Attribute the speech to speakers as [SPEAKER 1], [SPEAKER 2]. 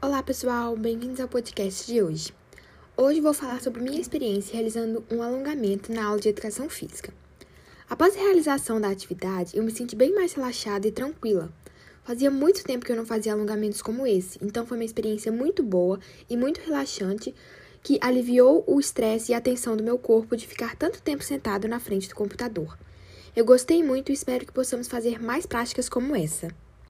[SPEAKER 1] Olá pessoal, bem-vindos ao podcast de hoje. Hoje vou falar sobre minha experiência realizando um alongamento na aula de educação física. Após a realização da atividade, eu me senti bem mais relaxada e tranquila. Fazia muito tempo que eu não fazia alongamentos como esse, então foi uma experiência muito boa e muito relaxante que aliviou o estresse e a tensão do meu corpo de ficar tanto tempo sentado na frente do computador. Eu gostei muito e espero que possamos fazer mais práticas como essa.